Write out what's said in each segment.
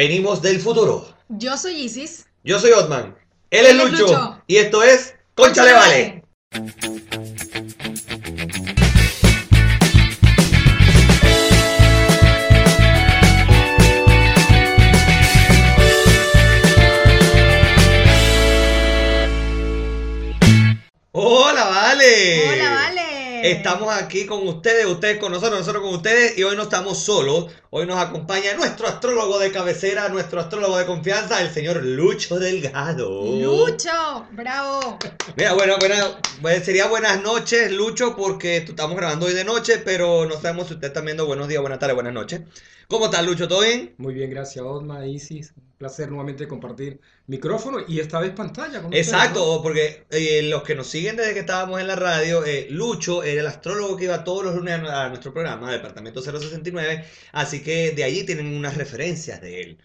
Venimos del futuro. Yo soy Isis. Yo soy Otman. Él es Lucho. Lucho. Y esto es Vale. Hola, Vale. Hola, vale. Estamos aquí con ustedes, ustedes con nosotros, nosotros con ustedes y hoy no estamos solos. Hoy nos acompaña nuestro astrólogo de cabecera, nuestro astrólogo de confianza, el señor Lucho Delgado. Lucho, bravo. Mira, bueno, buena- pues sería buenas noches, Lucho, porque estamos grabando hoy de noche, pero no sabemos si usted está viendo buenos días, buenas tardes, buenas noches. ¿Cómo está, Lucho? ¿Todo bien? Muy bien, gracias Osma, Isis. Un placer nuevamente compartir micrófono y esta vez pantalla con ustedes, Exacto, porque eh, los que nos siguen desde que estábamos en la radio, eh, Lucho era el astrólogo que iba todos los lunes a, a nuestro programa, Departamento 069, así que de allí tienen unas referencias de él.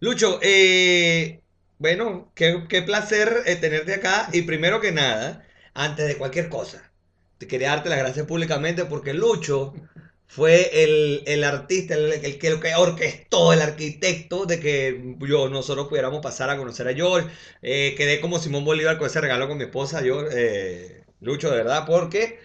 Lucho, eh, bueno, qué, qué placer eh, tenerte acá y primero que nada, antes de cualquier cosa, te quería darte las gracias públicamente porque Lucho fue el, el artista, el, el que, el que orquestó, el arquitecto de que yo, nosotros pudiéramos pasar a conocer a George. Eh, quedé como Simón Bolívar con ese regalo con mi esposa, yo, eh, Lucho, de verdad, porque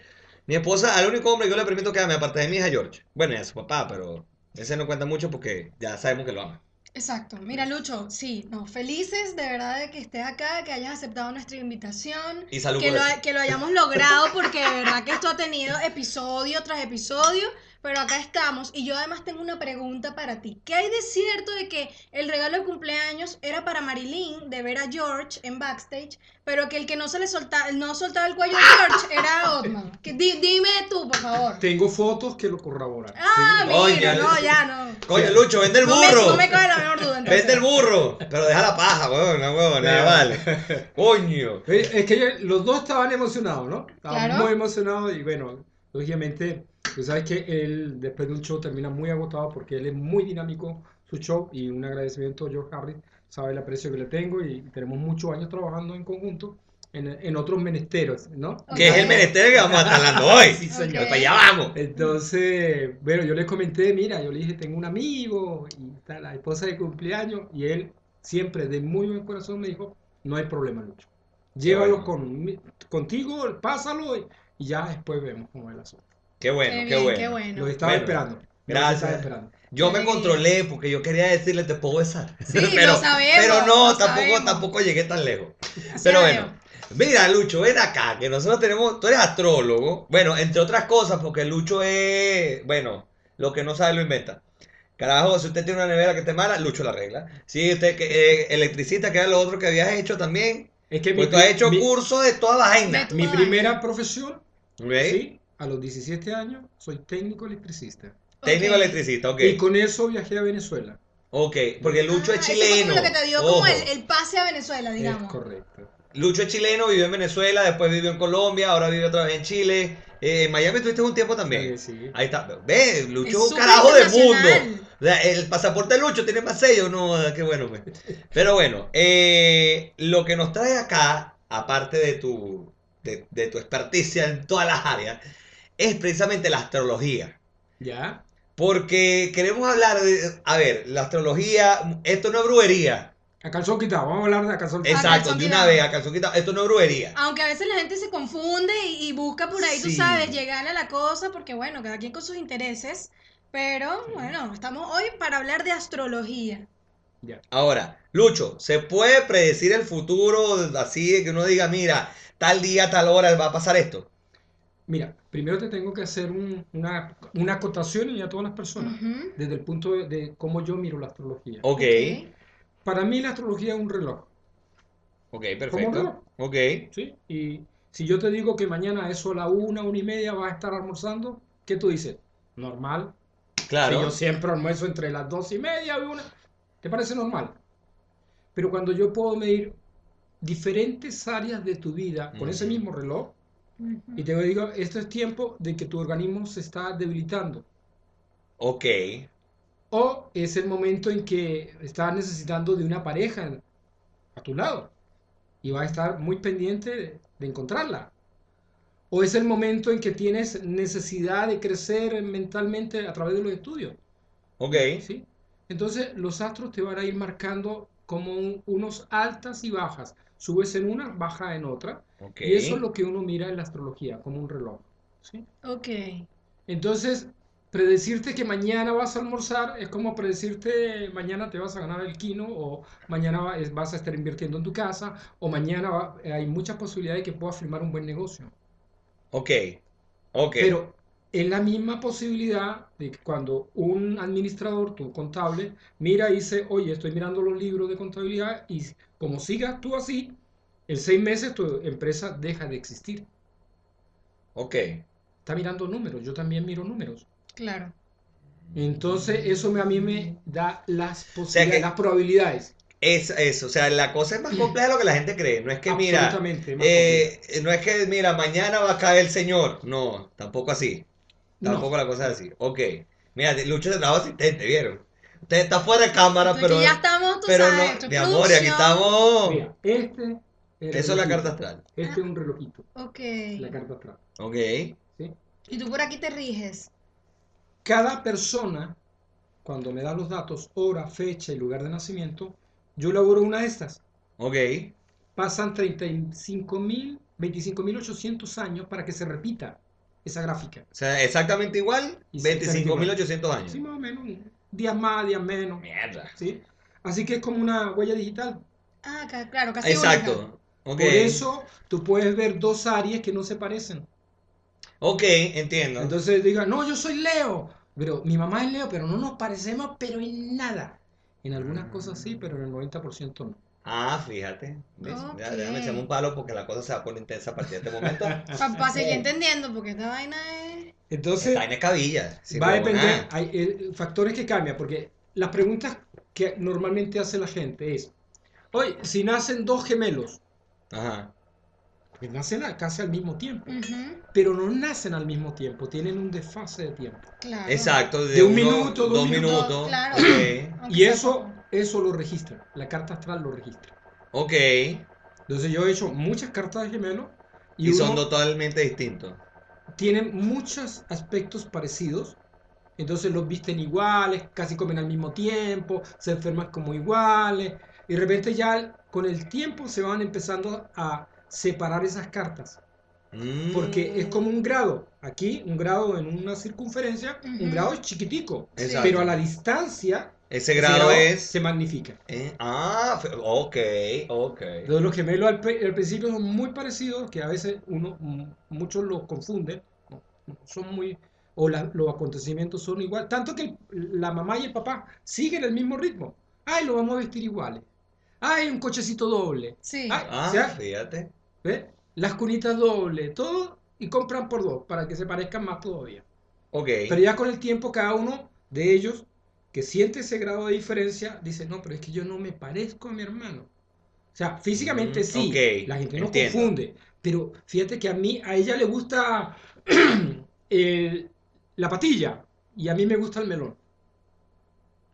mi esposa, al único hombre que yo le permito que ame, aparte de mí, es a George. Bueno, y a su papá, pero ese no cuenta mucho porque ya sabemos que lo ama. Exacto. Mira, Lucho, sí, no, felices de verdad de que estés acá, que hayas aceptado nuestra invitación, Y salud que por lo, eso. que lo hayamos logrado, porque de verdad que esto ha tenido episodio tras episodio, pero acá estamos. Y yo además tengo una pregunta para ti. ¿Qué hay de cierto de que el regalo de cumpleaños era para Marilyn de ver a George en backstage, pero que el que no se le soltaba, no soltaba el cuello a George era Otman? Que, di- dime tú, por favor. Tengo fotos que lo corroboran. Ah, Sí. Mira, no, ya no. Coño, Lucho, vende el No me, burro. no me cabe la menor duda. entonces. Vende el burro. Pero deja la paja, weón, no, weón, nada vale. Coño. Eh, Es que los dos estaban emocionados, ¿no? Estaban Claro. muy emocionados y bueno, lógicamente, tú sabes que él después de un show termina muy agotado porque él es muy dinámico su show y un agradecimiento a George Harris, sabe el aprecio que le tengo y tenemos muchos años trabajando en conjunto en, en otros menesteros, ¿no? Que es el menester que vamos a estar hablando hoy. Sí, señor. Para allá vamos. Entonces, bueno, yo les comenté, mira, yo le dije, tengo un amigo y está la esposa de cumpleaños y él siempre de muy buen corazón me dijo, no hay problema, Lucho. Llévalo con, contigo, pásalo y, y ya después vemos cómo es el asunto. Qué bueno, Qué qué, bien, bueno. qué bueno. Los estaba Bueno, esperando. gracias. estaba esperando. Yo me controlé porque yo quería decirle te puedo besar. Sí, lo sabemos, pero no, lo tampoco, sabemos. tampoco llegué tan lejos. Pero la bueno, mira, Lucho, ven acá, que nosotros tenemos, tú eres astrólogo, bueno, entre otras cosas, porque Lucho es, bueno, lo que no sabe lo inventa. Carajo, si usted tiene una nevera que esté mala, Lucho la arregla. Si usted que eh, electricista, que era lo otro que habías hecho también, Es que mi, pues tú has hecho mi- curso de toda vaina. De mi primera profesión, ¿Ok? sí, a los 17 años, soy técnico electricista. Técnico Ok. electricista, ok. Y con eso viajé a Venezuela. Ok, porque Lucho Ah, es fue como chileno. lo que te dio como el, el pase a Venezuela, Es digamos. correcto. Lucho es chileno, vivió en Venezuela, después vivió en Colombia, ahora vive otra vez en Chile. Eh, en Miami estuviste un tiempo también. Sí, sí. Ahí está. Ve, Lucho Es es un carajo de mundo. O sea, el pasaporte de Lucho tiene más sellos, no, qué bueno. pues. Pero bueno, eh, lo que nos trae acá, aparte de tu, de, de tu experticia en todas las áreas, es precisamente la astrología. ¿Ya? Porque queremos hablar de, a ver, la astrología, esto no es brujería. A calzón quitado, vamos a hablar de a calzón quitado. Exacto, calzón de una vez, a calzón quitado, esto no es brujería. Aunque a veces la gente se confunde y, y busca por ahí, tú Sí. sabes, llegar a la cosa, porque bueno, cada quien con sus intereses. Pero bueno, estamos hoy para hablar de astrología. Ya. Ahora, Lucho, ¿se puede predecir el futuro así de que uno diga, mira, tal día, tal hora va a pasar esto? Mira, primero te tengo que hacer un- una, una acotación y a todas las personas, desde el punto de, de cómo yo miro la astrología. Ok, Para mí la astrología es un reloj, ok, ¿Cómo perfecto. no? Ok, ¿sí? Y si yo te digo que mañana eso a la una, una y media vas a estar almorzando, ¿qué tú dices? Normal. Si claro. yo siempre almuerzo entre las dos y media y una, ¿te parece normal? Pero cuando yo puedo medir diferentes áreas de tu vida con ese mismo reloj, Y te digo, esto es tiempo de que tu organismo se está debilitando. Ok, O es el momento en que estás necesitando de una pareja a tu lado y vas a estar muy pendiente de, de encontrarla. O es el momento en que tienes necesidad de crecer mentalmente a través de los estudios. ok. ¿sí? Entonces los astros te van a ir marcando como un- unos altas y bajas. Subes en una, baja en otra. Y eso es lo que uno mira en la astrología, como un reloj. ¿sí? Ok. Entonces, predecirte que mañana vas a almorzar es como predecirte mañana te vas a ganar el kino o mañana vas a estar invirtiendo en tu casa o mañana va- hay muchas posibilidades de que puedas firmar un buen negocio. Ok. Ok. Pero es la misma posibilidad de que cuando un administrador, tu contable, mira y dice, oye, estoy mirando los libros de contabilidad y como sigas tú así, en seis meses tu empresa deja de existir. Ok. Está mirando números, yo también miro números. Claro. Entonces, eso me- a mí me da las sea posibilidades, que- las probabilidades. Es eso, o sea, la cosa es más compleja de lo que la gente cree. No es que, mira, eh, no es que, mira, mañana va a caer el señor. No, tampoco así. No. Tampoco la cosa es así. Ok. Mira, Lucho se trabajo asistente, ¿vieron? Usted está fuera de cámara, Entonces, pero, ya estamos, tú pero sabes, no, mi amor, y aquí estamos. Mira, este es Eso es la carta astral. Este es un relojito, Ok. la carta astral. Ok. ¿sí? Y tú por aquí te riges. Cada persona, cuando me da los datos, hora, fecha y lugar de nacimiento, yo elaboro una de estas. Ok. Pasan 35.000, 25.800 años para que se repita esa gráfica. O sea, exactamente igual, Y sí, 25.800 años. Sí, más o menos. Días más, días menos. Mierda. ¿sí? Así que es como una huella digital. Ah, claro, casi. Exacto. Por eso tú puedes ver dos áreas que no se parecen. Ok, entiendo. Entonces diga, no, yo soy Leo. Pero mi mamá es Leo, pero no nos parecemos, pero en nada. En algunas cosas sí, pero en el 90% no. Ah, fíjate. Déjame echarme un palo porque la cosa se va a poner intensa a partir de este momento. Para seguir entendiendo, porque esta vaina es. Entonces, escabilla. sin va a depender, nada. hay eh, factores que cambian, porque las preguntas que normalmente hace la gente es, oye, si nacen dos gemelos, Ajá. pues nacen casi al mismo tiempo, pero no nacen al mismo tiempo, tienen un desfase de tiempo. claro. Exacto. De un uno- minuto, dos dos minutos, minutos. claro. Y eso. Eso lo registra, la carta astral lo registra. Ok. Entonces yo he hecho muchas cartas de gemelos y, Y son totalmente distintos. tienen muchos aspectos parecidos. Entonces los visten iguales, casi comen al mismo tiempo, se enferman como iguales. Y de repente ya con el tiempo se van empezando a separar esas cartas. Porque es como un grado. Aquí un grado en una circunferencia, un grado es chiquitico. Exacto. Pero a la distancia Ese ese grado es. se magnifica. eh, ah, ok, ok. Entonces los gemelos al, principio son muy parecidos, que a veces uno, muchos los confunden, son muy, o la- los acontecimientos son igual, tanto que el- la mamá y el papá siguen el mismo ritmo. Ay, lo vamos a vestir iguales. Ay, un cochecito doble. Sí. Ay, Ah, o sea, fíjate. ¿ve? Las cunitas dobles, todo, y compran por dos, para que se parezcan más todavía. Ok. Pero ya con el tiempo cada uno de ellos que siente ese grado de diferencia dice, no, pero es que yo no me parezco a mi hermano. O sea, físicamente Mm, sí, la gente no entiendo. confunde, pero fíjate que a mí, a ella le gusta el- la patilla y a mí me gusta el melón.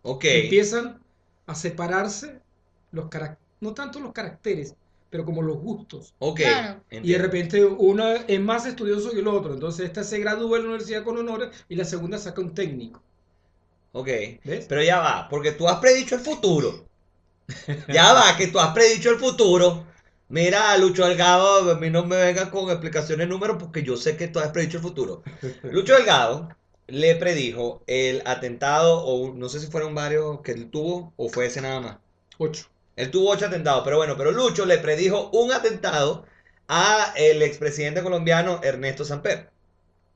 Ok. Empiezan a separarse los carac- no tanto los caracteres, pero como los gustos. Ok. Claro. Y de repente uno es más estudioso que el otro, entonces esta se gradúa en la universidad con honores y la segunda saca un técnico. Ok. ¿Ves? Pero ya va, porque tú has predicho el futuro. Ya va, que tú has predicho el futuro. Mira, Lucho Delgado, a mí no me vengas con explicaciones de números porque yo sé que tú has predicho el futuro. Lucho Delgado le predijo el atentado, o no sé si fueron varios que él tuvo, o fue ese nada más. Ocho. Él tuvo ocho atentados, pero bueno, pero Lucho le predijo un atentado a el expresidente colombiano Ernesto Samper.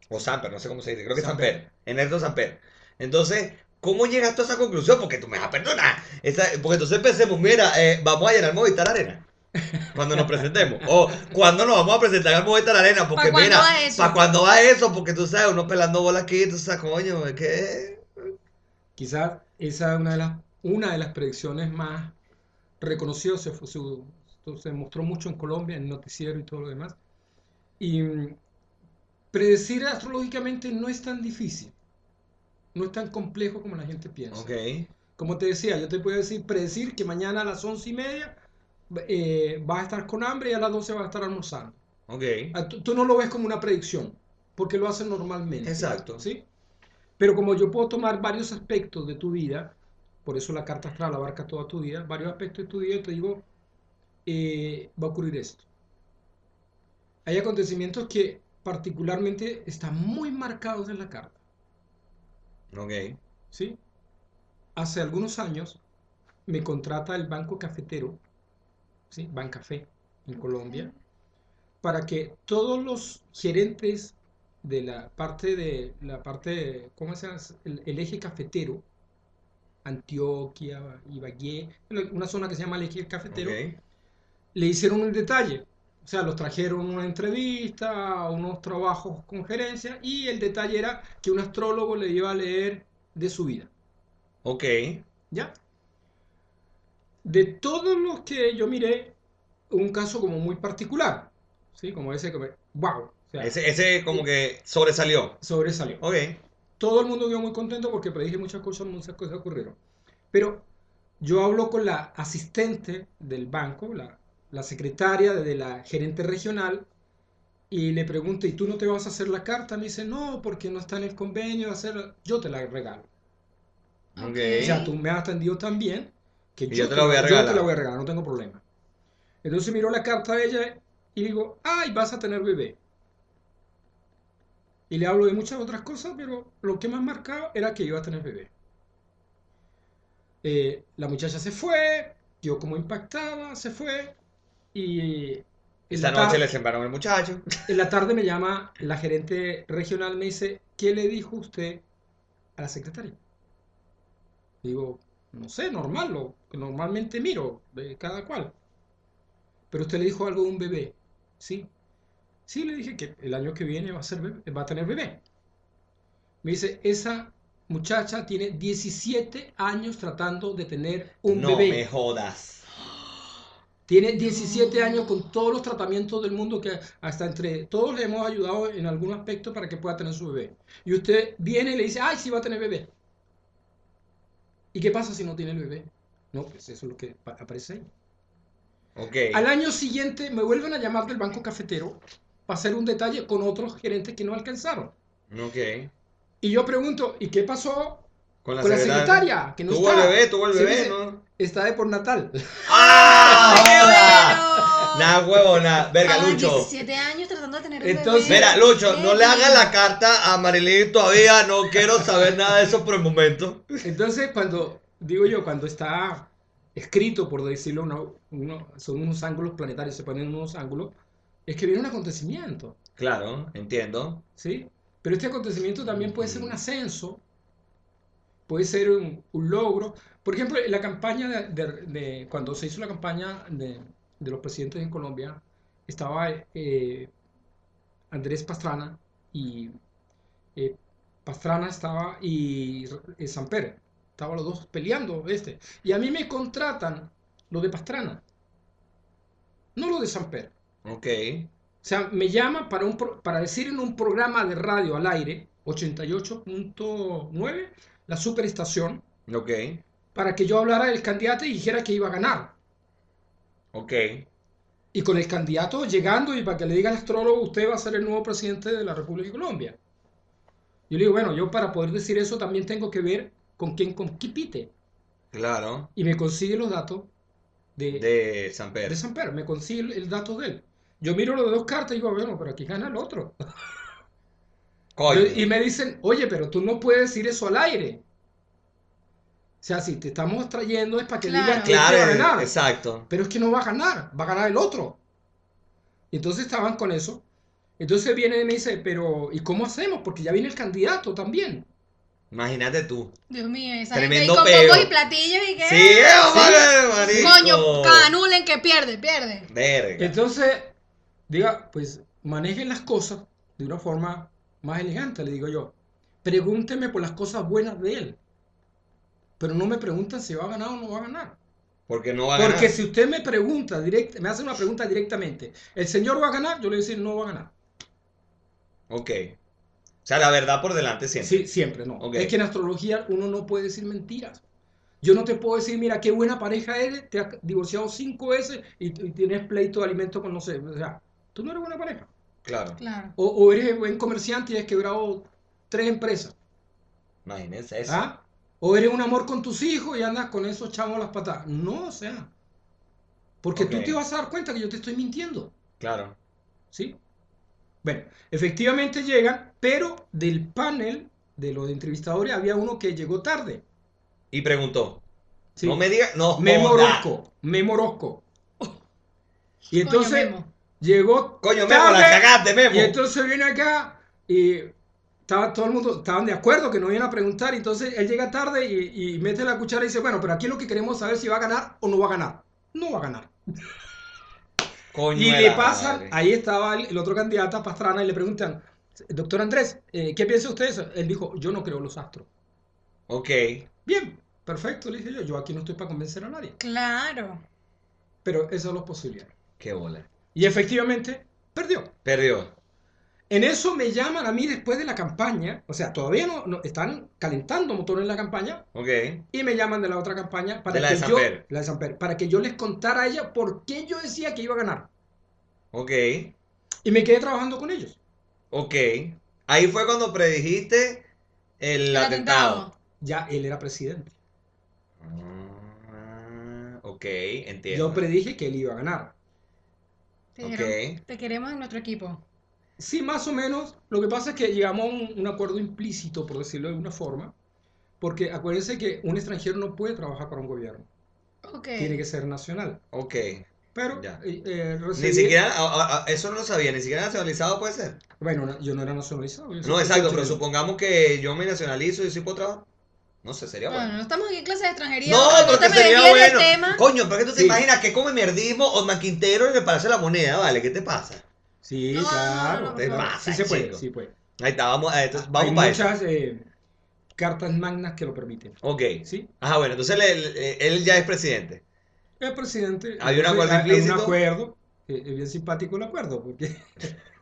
O Samper, no sé cómo se dice, creo que Samper. Samper. Ernesto Samper. Entonces, ¿cómo llegaste a esa conclusión? Porque tú me vas a perdonar. Esa- porque entonces pensemos, mira, eh, vamos a llenar Movistar Arena. Cuando nos presentemos. O cuando nos vamos a presentar al Movistar Arena. Porque ¿Pa' cuándo mira, va eso? ¿para cuándo va eso? Porque tú sabes, uno pelando bola aquí, tú sabes, coño, es que... Quizás esa es una de las, una de las predicciones más reconocidas, se- se mostró mucho en Colombia, en el noticiero y todo lo demás. Y mm, predecir astrológicamente no es tan difícil, no es tan complejo como la gente piensa. Como te decía, yo te puedo decir, predecir que mañana a las once y media eh, vas a estar con hambre y a las 12 vas a estar almorzando. Ok. Ah, Tú, tú no lo ves como una predicción, porque lo hacen normalmente. Exacto. ¿sí? Pero como yo puedo tomar varios aspectos de tu vida por eso la carta astral abarca toda tu vida, varios aspectos de tu vida, y te digo, eh, va a ocurrir esto. Hay acontecimientos que particularmente están muy marcados en la carta. Ok. ¿sí? Hace algunos años me contrata el Banco Cafetero, ¿sí? Bancafé, en Colombia, para que todos los gerentes de la parte de la parte, ¿cómo se llama? El, el eje cafetero, Antioquia, Ibagué, una zona que se llama el eje cafetero, le hicieron un detalle. O sea, los trajeron una entrevista, unos trabajos con gerencia, y el detalle era que un astrólogo le iba a leer de su vida. Ok. ¿Ya? De todos los que yo miré, un caso como muy particular, ¿sí? Como ese que me... ¡Wow! O sea, Ese, ese como que sobresalió. sobresalió. Ok. Todo el mundo quedó muy contento porque predije muchas cosas, muchas cosas ocurrieron. Pero yo hablo con la asistente del banco, la, la secretaria de la gerente regional, y le pregunto, ¿y tú no te vas a hacer la carta? Me dice, no, porque no está en el convenio de hacerla. Yo te la regalo. Ok. O sea, tú me has atendido tan bien que yo, yo te la voy a yo regalar. te la voy a regalar, no tengo problema. Entonces miro la carta de ella y digo, ay, vas a tener bebé. Y le hablo de muchas otras cosas, pero lo que más marcaba era que iba a tener bebé. Eh, la muchacha se fue, yo como impactada, se fue. Y en Esta la tar- noche le sembraron al muchacho. en la tarde me llama la gerente regional, me dice, ¿qué le dijo usted a la secretaria? Digo, no sé, normal, lo que normalmente miro de cada cual. Pero usted le dijo algo de un bebé, ¿sí? Sí, le dije que el año que viene va a, ser bebé- va a tener bebé. Me dice, esa muchacha tiene 17 años tratando de tener un no bebé. me jodas. Tiene 17 años con todos los tratamientos del mundo que hasta entre todos le hemos ayudado en algún aspecto para que pueda tener su bebé. Y usted viene y le dice, ay, sí va a tener bebé. ¿Y qué pasa si no tiene el bebé? No, pues eso es lo que pa- aparece ahí. Ok. Al año siguiente me vuelven a llamar del banco cafetero para hacer un detalle con otros gerentes que no alcanzaron. Ok. Y yo pregunto, ¿y qué pasó Con la, con la secretaria. Que no Tuvo está. el bebé, tuvo el bebé, dice, ¿no? Está de por natal. ¡Ah! ¡Qué joda! bueno! Nada, huevo, nada. Verga, A Lucho. 17 años tratando de tener un Entonces- bebé. Mira, Lucho, no le hagas la carta a Marilyn todavía. No quiero saber nada de eso por el momento. Entonces, cuando, digo yo, cuando está escrito, por decirlo, uno- uno- son unos ángulos planetarios, se ponen unos ángulos, es que viene un acontecimiento, Claro, entiendo. ¿sí? Pero este acontecimiento también puede ser un ascenso, puede ser un, un logro. Por ejemplo, en la campaña de, de- de- cuando se hizo la campaña de, de los presidentes en Colombia, estaba eh, Andrés Pastrana y eh, Pastrana estaba y eh, Samper, estaban los dos peleando este. Y a mí me contratan lo de Pastrana, no lo de Samper. Ok. O sea, me llama para, un, pro- para decir en un programa de radio al aire, 88.9, la superestación, Ok. para que yo hablara del candidato y dijera que iba a ganar. Ok. Y con el candidato llegando y para que le diga al astrólogo, usted va a ser el nuevo presidente de la República de Colombia. Yo le digo, bueno, yo para poder decir eso también tengo que ver con quién compite. Claro. Y me consigue los datos de, De San Pedro. de Samper, me consigue el, el dato de él. Yo miro los dos cartas y digo, bueno, pero aquí gana el otro. Coño. Y me dicen, oye, pero tú no puedes decir eso al aire. O sea, si te estamos trayendo es para que Claro. digas que Claro, va a ganar. exacto. Pero es que no va a ganar, va a ganar el otro. Y entonces estaban con eso. Entonces viene y me dice, pero ¿y cómo hacemos? Porque ya viene el candidato también. Imagínate tú. Dios mío, esa Tremendo gente ahí con pocos y platillos y qué. Sí, marico. Coño, canulen que pierde, pierde. Verga. Entonces, diga, pues manejen las cosas de una forma más elegante, le digo yo. Pregúnteme por las cosas buenas de él. Pero no me preguntan si va a ganar o no va a ganar. Porque no va a Porque ganar. si usted me pregunta, direct, me hace una pregunta directamente, ¿el señor va a ganar? Yo le voy a decir, no va a ganar. Ok. O sea, la verdad por delante siempre. Sí, siempre no. Es que en astrología uno no puede decir mentiras. Yo no te puedo decir, mira, qué buena pareja eres, te has divorciado cinco veces y, y tienes pleito de alimentos con no sé. O sea, tú no eres buena pareja. Claro. Claro. O, o eres buen comerciante y has quebrado tres empresas. Imagínense eso. ¿Ah? O eres un amor con tus hijos y andas con esos chavos a las patas. No, o sea. Porque tú te vas a dar cuenta que yo te estoy mintiendo. Claro. ¿Sí? Bueno, efectivamente llegan, pero del panel de los entrevistadores había uno que llegó tarde. Y preguntó. ¿sí? No me digas. No. Memo joda. Orozco, Memo Orozco. Y entonces. Llegó Coño, Memo, la cagaste, Memo. Y entonces viene acá y estaba todo el mundo, estaban de acuerdo que no iban a preguntar. Y entonces él llega tarde y, y mete la cuchara y dice, bueno, pero aquí lo que queremos es saber si va a ganar o no va a ganar. No va a ganar. Coño Y le pasan, madre. ahí estaba el, el otro candidato, Pastrana, y le preguntan, doctor Andrés, eh, ¿qué piensa usted de eso? Él dijo, yo no creo los astros. Ok. Bien, perfecto, le dije yo, yo aquí no estoy para convencer a nadie. Claro. Pero esas son las posibilidades. Qué bola. Y efectivamente, perdió. Perdió. En eso me llaman a mí después de la campaña, o sea, todavía no, no- están calentando motores en la campaña, Ok. y me llaman de la otra campaña para De la que de yo, la de Samper, para que yo les contara a ella por qué yo decía que iba a ganar. Ok. Y me quedé trabajando con ellos. Ok. Ahí fue cuando predijiste el, El atentado. atentado. Ya él era presidente. Ah, ok, entiendo. Yo predije que él iba a ganar. Te, queremos en nuestro equipo. Sí, más o menos. Lo que pasa es que llegamos a un, un acuerdo implícito, por decirlo de alguna forma, porque acuérdense que un extranjero no puede trabajar para un gobierno, Ok. tiene que ser nacional. Ok. Pero Ya. eh, eh, Ni recibí- siquiera, a- a- a- eso no lo sabía, ni siquiera nacionalizado puede ser. Bueno, yo no era nacionalizado. No, exacto, pero chileno. supongamos que yo me nacionalizo y sí puedo trabajar. No sé, sería Bueno, bueno. no estamos aquí en clase de extranjería. No, no porque te me sería bueno. tema. Coño, ¿para qué tú te Sí. imaginas que come mierdismo o maquintero en el Palacio de la Moneda? Vale, ¿qué te pasa? Sí, No, no, claro. no, no, Te pasa, sí se puede, chico. sí puede. Ahí está, vamos, a esto, vamos Hay para eso. muchas eh, cartas magnas que lo permiten. Ok. ¿Sí? Ajá, bueno, entonces le- le- él ya es presidente. El presidente. Hay un acuerdo hay- hay implícito. un acuerdo. eh, Es bien simpático el acuerdo, porque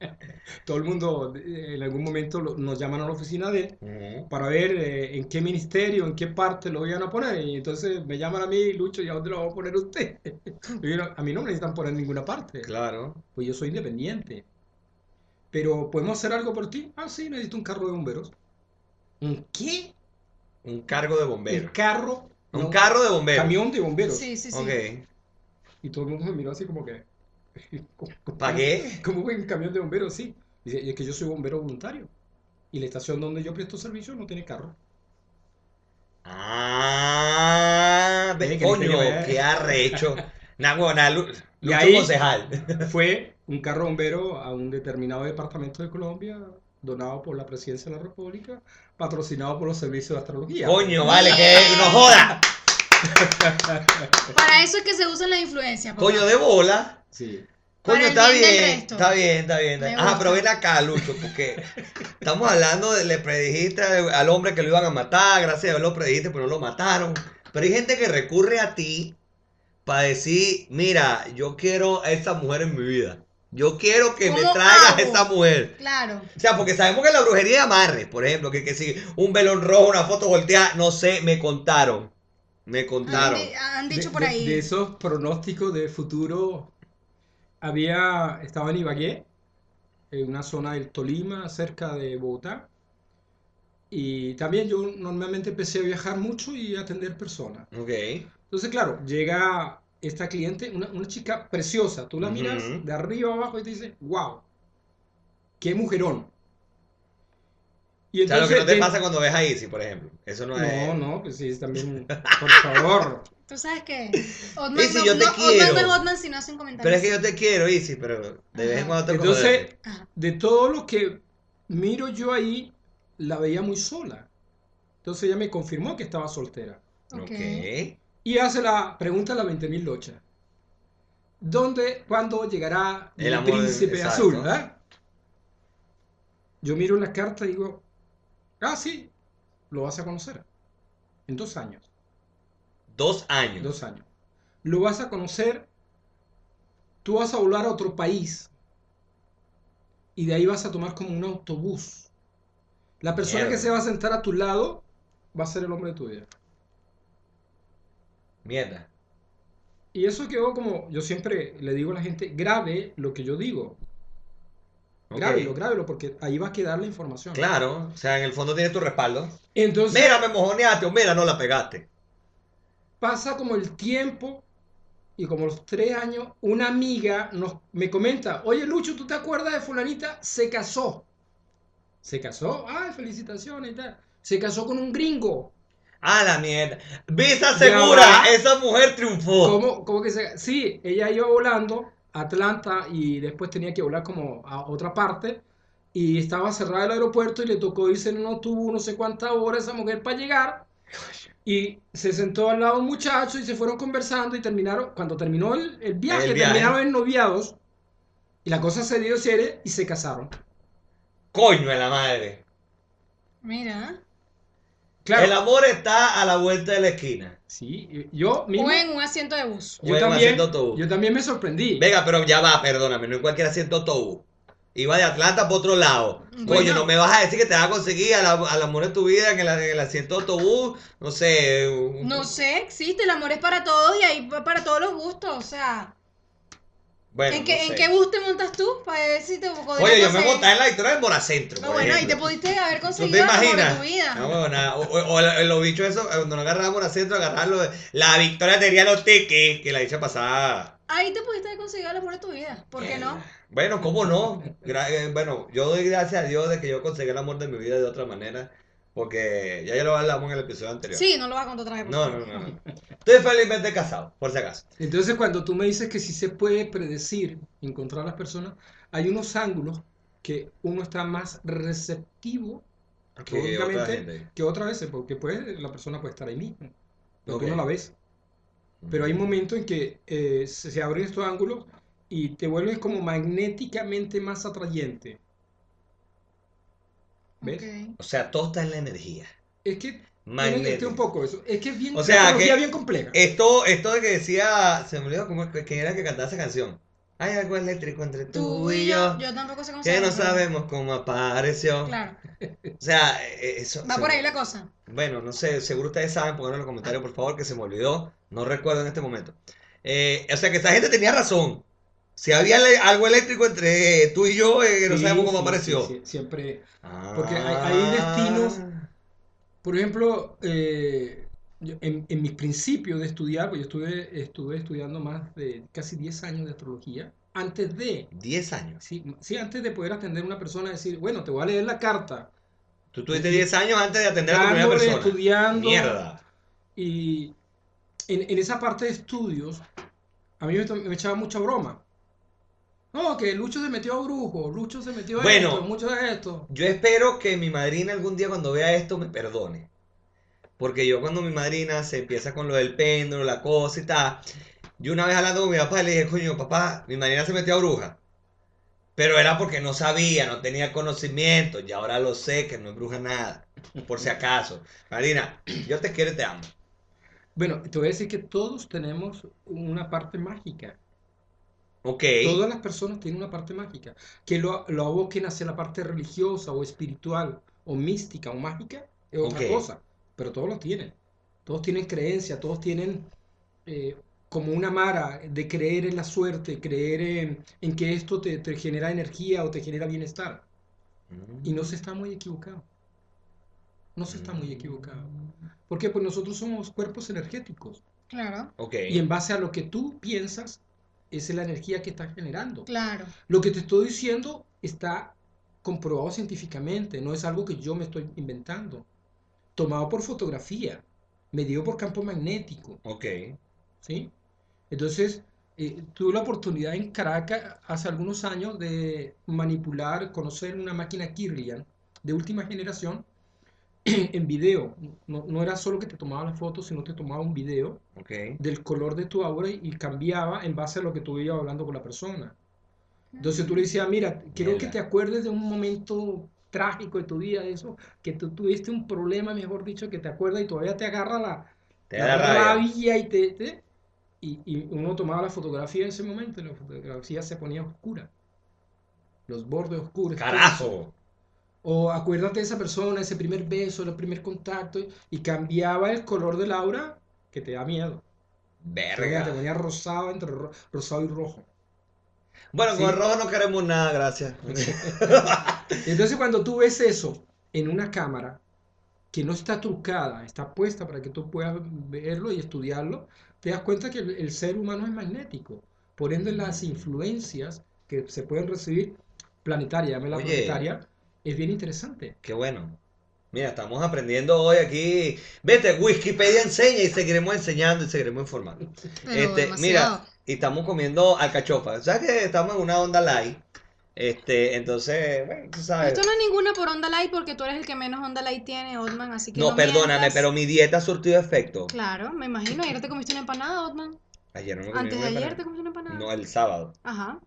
todo el mundo eh, en algún momento nos llaman a la oficina de él para ver eh, en qué ministerio, en qué parte lo iban a poner. Y entonces me llaman a mí, Lucho, ¿y a dónde lo va a poner usted? Y yo, a mí no me necesitan poner en ninguna parte, Claro. pues yo soy independiente. Pero, ¿podemos hacer algo por ti? Ah, sí, necesito un carro de bomberos. ¿Un qué? Un cargo de Un bombero. carro. Un no, carro de bombero. Camión de bomberos. Sí, sí, sí. Ok. Y todo el mundo me miró así como que. ¿Cómo- cómo- ¿Para qué? ¿Cómo que un camión de bomberos? Sí. Dice, y es que yo soy bombero voluntario. Y la estación donde yo presto servicio no tiene carro. Ah, que coño, qué arrecho. Nah, bueno, nah, Lu- Y ahí- concejal. Fue un carro bombero a un determinado departamento de Colombia, donado por la Presidencia de la República, patrocinado por los servicios de astrología. Coño, vale, que no joda. Para eso es que se usan las influencias. Coño de bola. Sí. Coño, está bien está bien, está bien. Me Ajá, gusta. pero ven acá, Lucho, porque estamos hablando de, le predijiste al hombre que lo iban a matar, gracias a Dios lo predijiste, pero no lo mataron. Pero hay gente que recurre a ti para decir, mira, yo quiero a esa mujer en mi vida. Yo quiero que me ¿Cómo traigas a esa mujer. Claro. O sea, porque sabemos que la brujería de amarres, por ejemplo, que, que si un velón rojo, una foto volteada, no sé, me contaron. Me contaron. han De- dicho por de- ahí. De, esos pronósticos de futuro, había, estaba en Ibagué, en una zona del Tolima, cerca de Bogotá. Y también yo normalmente empecé a viajar mucho y a atender personas. Ok. Entonces, claro, llega esta cliente, una, una chica preciosa. Tú la miras Ujú. de arriba abajo y te dices, wow, qué mujerón. Y O sea, lo que no te pasa cuando ves a Izzy, por ejemplo. Eso no, es. No, no, pues sí, es también, por favor. Tú sabes que Otman, no, yo te no, quiero. Otman no es Otman si no hacen comentarios. Pero es que yo te quiero, Izzy, pero de vez en cuando tengo Entonces, de todo lo que miro yo ahí, la veía muy sola. Entonces ella me confirmó que estaba soltera. Ok. Y hace la pregunta a la 20.000 lochas. ¿Dónde, cuándo llegará El príncipe azul? ¿verdad? Yo miro la carta y digo, ah, sí, lo vas a conocer. En dos años. Dos años. Dos años. Lo vas a conocer, tú vas a volar a otro país y de ahí vas a tomar como un autobús. La persona Mierda. que se va a sentar a tu lado va a ser el hombre de tu vida. Mierda. Y eso quedó como, yo siempre le digo a la gente, grabe lo que yo digo. Ok. Grábelo, grábelo, porque ahí va a quedar la información. Claro, o sea, en el fondo tienes tu respaldo. Entonces, Mira, me mojoneaste o mira, no la pegaste. pasa como el tiempo y como los tres años, una amiga nos, me comenta, oye Lucho, ¿tú te acuerdas de fulanita? Se casó. Se casó, ay, felicitaciones y tal. Se casó con un gringo. Ah, la mierda. Visa segura, esa mujer triunfó. ¿Cómo, cómo que se.? Sí, ella iba volando a Atlanta y después tenía que volar como a otra parte. Y estaba cerrado el aeropuerto y le tocó irse en un autobús no sé cuántas horas a esa mujer para llegar. Y se sentó al lado de un muchacho y se fueron conversando y terminaron. Cuando terminó el, el viaje, El viaje. terminaron en noviados. Y la cosa se dio seria y se casaron. Coño de la madre. Mira. Claro. El amor está a la vuelta de la esquina. Sí, yo mismo. O en un asiento de bus. O Yo en también, asiento autobús. yo también me sorprendí. Venga, pero ya va, perdóname, no en cualquier asiento autobús. Iba de Atlanta para otro lado. Coño, Bueno. no me vas a decir que te vas a conseguir a la- al amor de tu vida en el, en el asiento de autobús. No sé. un- No sé, existe, el amor es para todos y hay pa- para todos los gustos, o sea. Bueno, ¿En, qué, no en qué bus te montas tú? Para ver si te Oye, yo me monté en la historia del Moracentro. No, por bueno, ahí te pudiste haber ¿Tú te conseguido el amor de imaginas? tu vida. No, bueno, nada. O, o- o lo- los bichos esos, cuando no agarraban Moracentro, agarraban lo de- La Victoria tenía los tickets que la dicha pasada. Ahí te pudiste haber conseguido el amor de tu vida. ¿Por qué no? Bueno, ¿cómo no? Gra- eh, bueno, yo doy gracias a Dios de que yo conseguí el amor de mi vida de otra manera. Porque ya ya lo hablamos en el episodio anterior. Sí, no lo vas a contar otra vez. No, no, no, no. Estoy felizmente casado, por si acaso. Entonces, cuando tú me dices que sí se puede predecir, encontrar a las personas, hay unos ángulos que uno está más receptivo, Que otra lógicamente, gente. que otras veces, porque pues, la persona puede estar ahí mismo, pero Ok. tú no la ves. Pero hay momentos en que eh, se, se abren estos ángulos y te vuelves como magnéticamente más atrayente. O sea, todo está en la energía. Es que ser un poco eso. Es que es bien, O sea, que- bien compleja. Esto, esto de que decía, se me olvidó cómo, quién era que cantaba esa canción. Hay algo eléctrico entre tú, Tú y yo, yo tampoco sé cómo que no sabemos cómo apareció. Claro, O sea, eh, eso. va se por me- ahí la cosa. Bueno, no sé, seguro ustedes saben, pónganlo en los comentarios, por favor, que se me olvidó. No recuerdo en este momento. Eh, o sea, que esa gente tenía razón. Si había algo eléctrico entre tú y yo, eh, no Sí, sabemos cómo sí, apareció. sí, siempre. Ah. Porque hay- hay destinos- Por ejemplo, eh, yo- en, en mis principios de estudiar, pues yo estuve, estuve estudiando más de casi 10 años de astrología, antes de, 10 años. sí, sí, antes de poder atender a una persona y decir, bueno, te voy a leer la carta, Tú tuviste 10 años antes de atender a tu primera persona. estudiando, Mierda. y en, en esa parte de estudios, a mí me, me echaba mucha broma. No, que Lucho se metió a brujo, Lucho se metió a Bueno. esto, mucho de esto. Yo espero que mi madrina algún día cuando vea esto me perdone. Porque yo cuando mi madrina se empieza con lo del péndulo, la cosa y tal, yo una vez hablando con mi papá le dije, coño, papá, mi madrina se metió a bruja. Pero era porque no sabía, no tenía conocimiento, y ahora lo sé que no es bruja nada, por si acaso. Madrina, yo te quiero y te amo. Bueno, te voy a decir que todos tenemos una parte mágica. Ok. Todas las personas tienen una parte mágica. Que lo, lo aboquen hacia la parte religiosa o espiritual o mística o mágica es otra cosa. Pero todos lo tienen. Todos tienen creencia, todos tienen eh, como una mara de creer en la suerte, creer en, en que esto te, te genera energía o te genera bienestar. Y no se está muy equivocado. No se está muy equivocado. ¿Por qué? Pues nosotros somos cuerpos energéticos. Claro, Ok. Y en base a lo que tú piensas, esa es la energía que estás generando. claro. Lo que te estoy diciendo está comprobado científicamente, no es algo que yo me estoy inventando. Tomado por fotografía, medido por campo magnético, Ok. ¿sí? Entonces, eh, tuve la oportunidad en Caracas hace algunos años de manipular, conocer una máquina Kirlian de última generación en video. No, no era solo que te tomaba la foto, sino te tomaba un video Ok. del color de tu aura y cambiaba en base a lo que tú ibas hablando con la persona. Entonces tú le decías, mira, quiero que te acuerdes de un momento trágico de tu vida, eso, que tú tuviste un problema, mejor dicho, que te acuerdas y todavía te agarra la, Te la rabia y te, te- y, y uno tomaba la fotografía en ese momento y la fotografía se ponía oscura. Los bordes oscuros. Carajo. O acuérdate de esa persona, ese primer beso, el primer contacto, y cambiaba el color del aura que te da miedo. Ponía- Te Verga. ponía rosado entre ro- rosado y rojo. Bueno, Sí. con el rojo no queremos nada, gracias. Entonces cuando tú ves eso en una cámara que no está trucada, está puesta para que tú puedas verlo y estudiarlo, te das cuenta que el, el ser humano es magnético. Por ende, las influencias que se pueden recibir planetaria, llámela Oye. planetaria, es bien interesante. Qué bueno. Mira, estamos aprendiendo hoy aquí. Vete, Wikipedia enseña y seguiremos enseñando y seguiremos informando. Pero Este, demasiado. mira, y estamos comiendo alcachofa. ¿Sabes que estamos en una onda light? Este, entonces, bueno, tú sabes. Esto no es ninguna por onda light porque tú eres el que menos onda light tiene, Otman, así que No, no perdóname, mientas. pero mi dieta ha surtido efecto. Claro, me imagino. Ayer te comiste una empanada, Otman. Ayer no me comí Antes de ayer empanada. te comiste una empanada. No, el sábado. Ajá.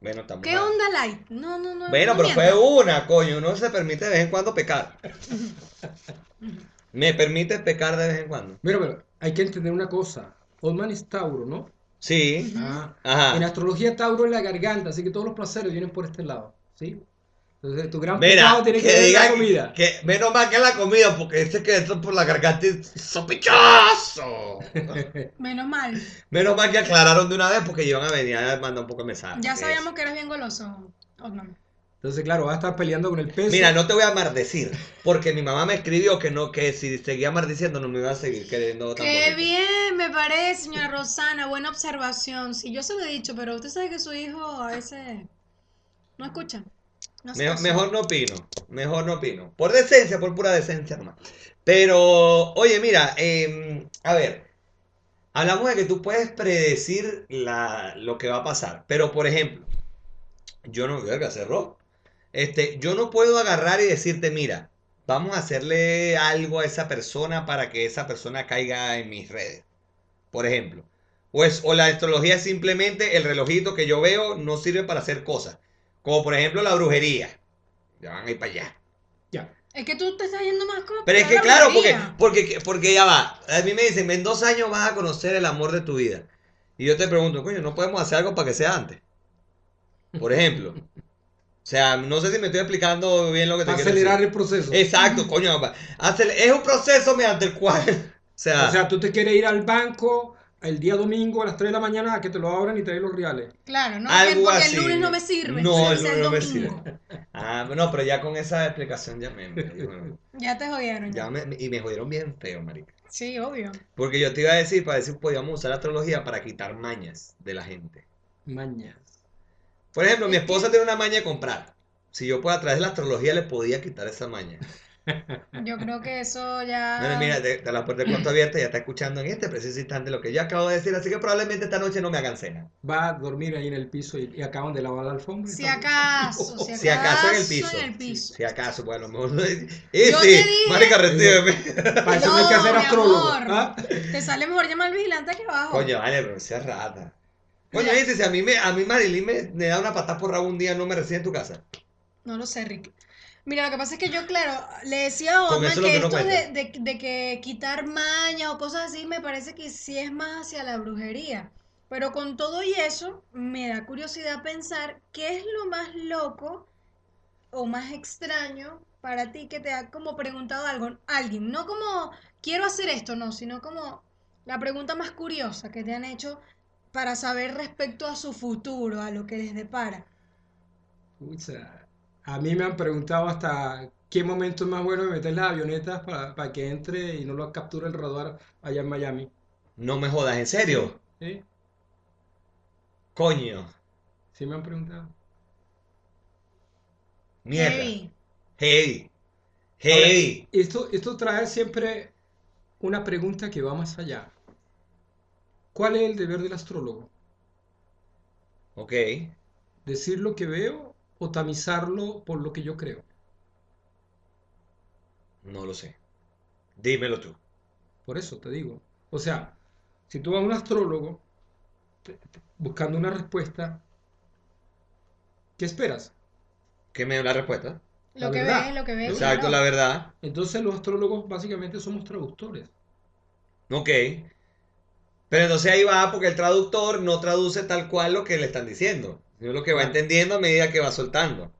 Bueno, estamos. ¿Qué a- onda light? No, no, no. Bueno, no pero fue una, coño. Uno se permite de vez en cuando pecar. Me permite pecar de vez en cuando. Mira, pero hay que entender una cosa. Oldman es Tauro, ¿no? Sí. Ah, Ajá. En astrología Tauro es la garganta, así que todos los placeres vienen por este lado, ¿sí? Entonces tu gran Mira, pecado tiene que, que ver con la digan comida. que menos mal que la comida, porque este que entra por la garganta es sospechoso. Menos mal. menos mal que aclararon de una vez porque iban a venir a mandar un poco de mensaje. Ya sabíamos que eres bien goloso, Otman. Entonces, claro, vas a estar peleando con el peso. Mira, no te voy a maldecir, porque mi mamá me escribió que no, que si seguía maldiciendo no me iba a seguir queriendo tan Qué bonito. bien, me parece, señora Rosana. Buena observación. Sí, yo se lo he dicho, pero usted sabe que su hijo a veces no escucha. No Me- mejor no opino, mejor no opino. Por decencia, por pura decencia nomás. Pero, oye, mira, em, a ver, hablamos de que tú puedes predecir la, lo que va a pasar. Pero, por ejemplo, yo no, verga, cerró. Este, yo no puedo agarrar y decirte, mira, vamos a hacerle algo a esa persona para que esa persona caiga en mis redes. Por ejemplo. O, es, o la astrología es simplemente el relojito que yo veo no sirve para hacer cosas. Como por ejemplo la brujería. Ya van a ir para allá. Ya. Es que tú te estás yendo más con Pero es que la claro, porque, porque, porque ya va. A mí me dicen, en dos años vas a conocer el amor de tu vida. Y yo te pregunto, coño, ¿no podemos hacer algo para que sea antes? Por ejemplo. O sea, no sé si me estoy explicando bien lo que te quiero acelerar el proceso. Exacto, coño. pa- acele- Es un proceso mediante el cual. O sea, O sea, tú te quieres ir al banco el día domingo a las 3 de la mañana a que te lo abran y te den los reales. Claro, no, algo porque así. el lunes no me sirve. No, el lunes no me domingo. Ah, no, pero ya con esa explicación ya me, me- Ya te jodieron. ya Ya. me- y me jodieron bien feo, marica. Sí, obvio. Porque yo te iba a decir, para decir, podíamos usar la astrología para quitar mañas de la gente. Mañas. Por ejemplo, mi esposa tiene una maña de comprar. Si yo pues a través de la astrología le podía quitar esa maña. Yo creo que eso ya. Bueno, mira, te la puerta de cuarto abierta ya está escuchando en este preciso instante lo que yo acabo de decir, así que probablemente esta noche no me hagan cena. Va a dormir ahí en el piso y, y acaban de lavar la alfombra. y Si acaso, si acaso, Si acaso en el piso. en el piso. Si acaso, pues a lo mejor. Y Yo sí, te dije- marica, recíbeme. Para eso no hay que hacer mi astrólogo. amor. ¿ah? Te sale mejor llamar al vigilante aquí abajo. Coño, vale, pero sea rata. Coño, Mira. dice, si a mí, me, a mí Marilyn me, me da una patada por rabo un día, no me recibe en tu casa. No lo sé, Rick. Mira, lo que pasa es que yo, claro, le decía a es lo que no esto de, de- de que quitar mañas o cosas así me parece que sí es más hacia la brujería. Pero con todo y eso, me da curiosidad pensar qué es lo más loco o más extraño para ti que te ha como preguntado algo, alguien. No como quiero hacer esto, no, sino como la pregunta más curiosa que te han hecho para saber respecto a su futuro, a lo que les depara. Pucha, A mí me han preguntado hasta qué momento es más bueno de meter las avionetas para, para que entre y no lo capture el radar allá en Miami. No me jodas, ¿en serio? ¿Sí? Coño, Sí me han preguntado. mierda. Heavy. Heavy. Heavy. Esto, esto trae siempre una pregunta que va más allá. ¿Cuál es el deber del astrólogo? Ok. ¿Decir lo que veo o tamizarlo por lo que yo creo? No lo sé. Dímelo tú. Por eso te digo. O sea, si tú vas a un astrólogo buscando una respuesta, ¿qué esperas? ¿Qué me da la respuesta? La Lo que verdad. ves, lo que ves. Exacto, claro. la verdad. Entonces los astrólogos básicamente somos traductores. Ok. Pero entonces ahí va porque el traductor no traduce tal cual lo que le están diciendo, sino lo que va entendiendo a medida que va soltando.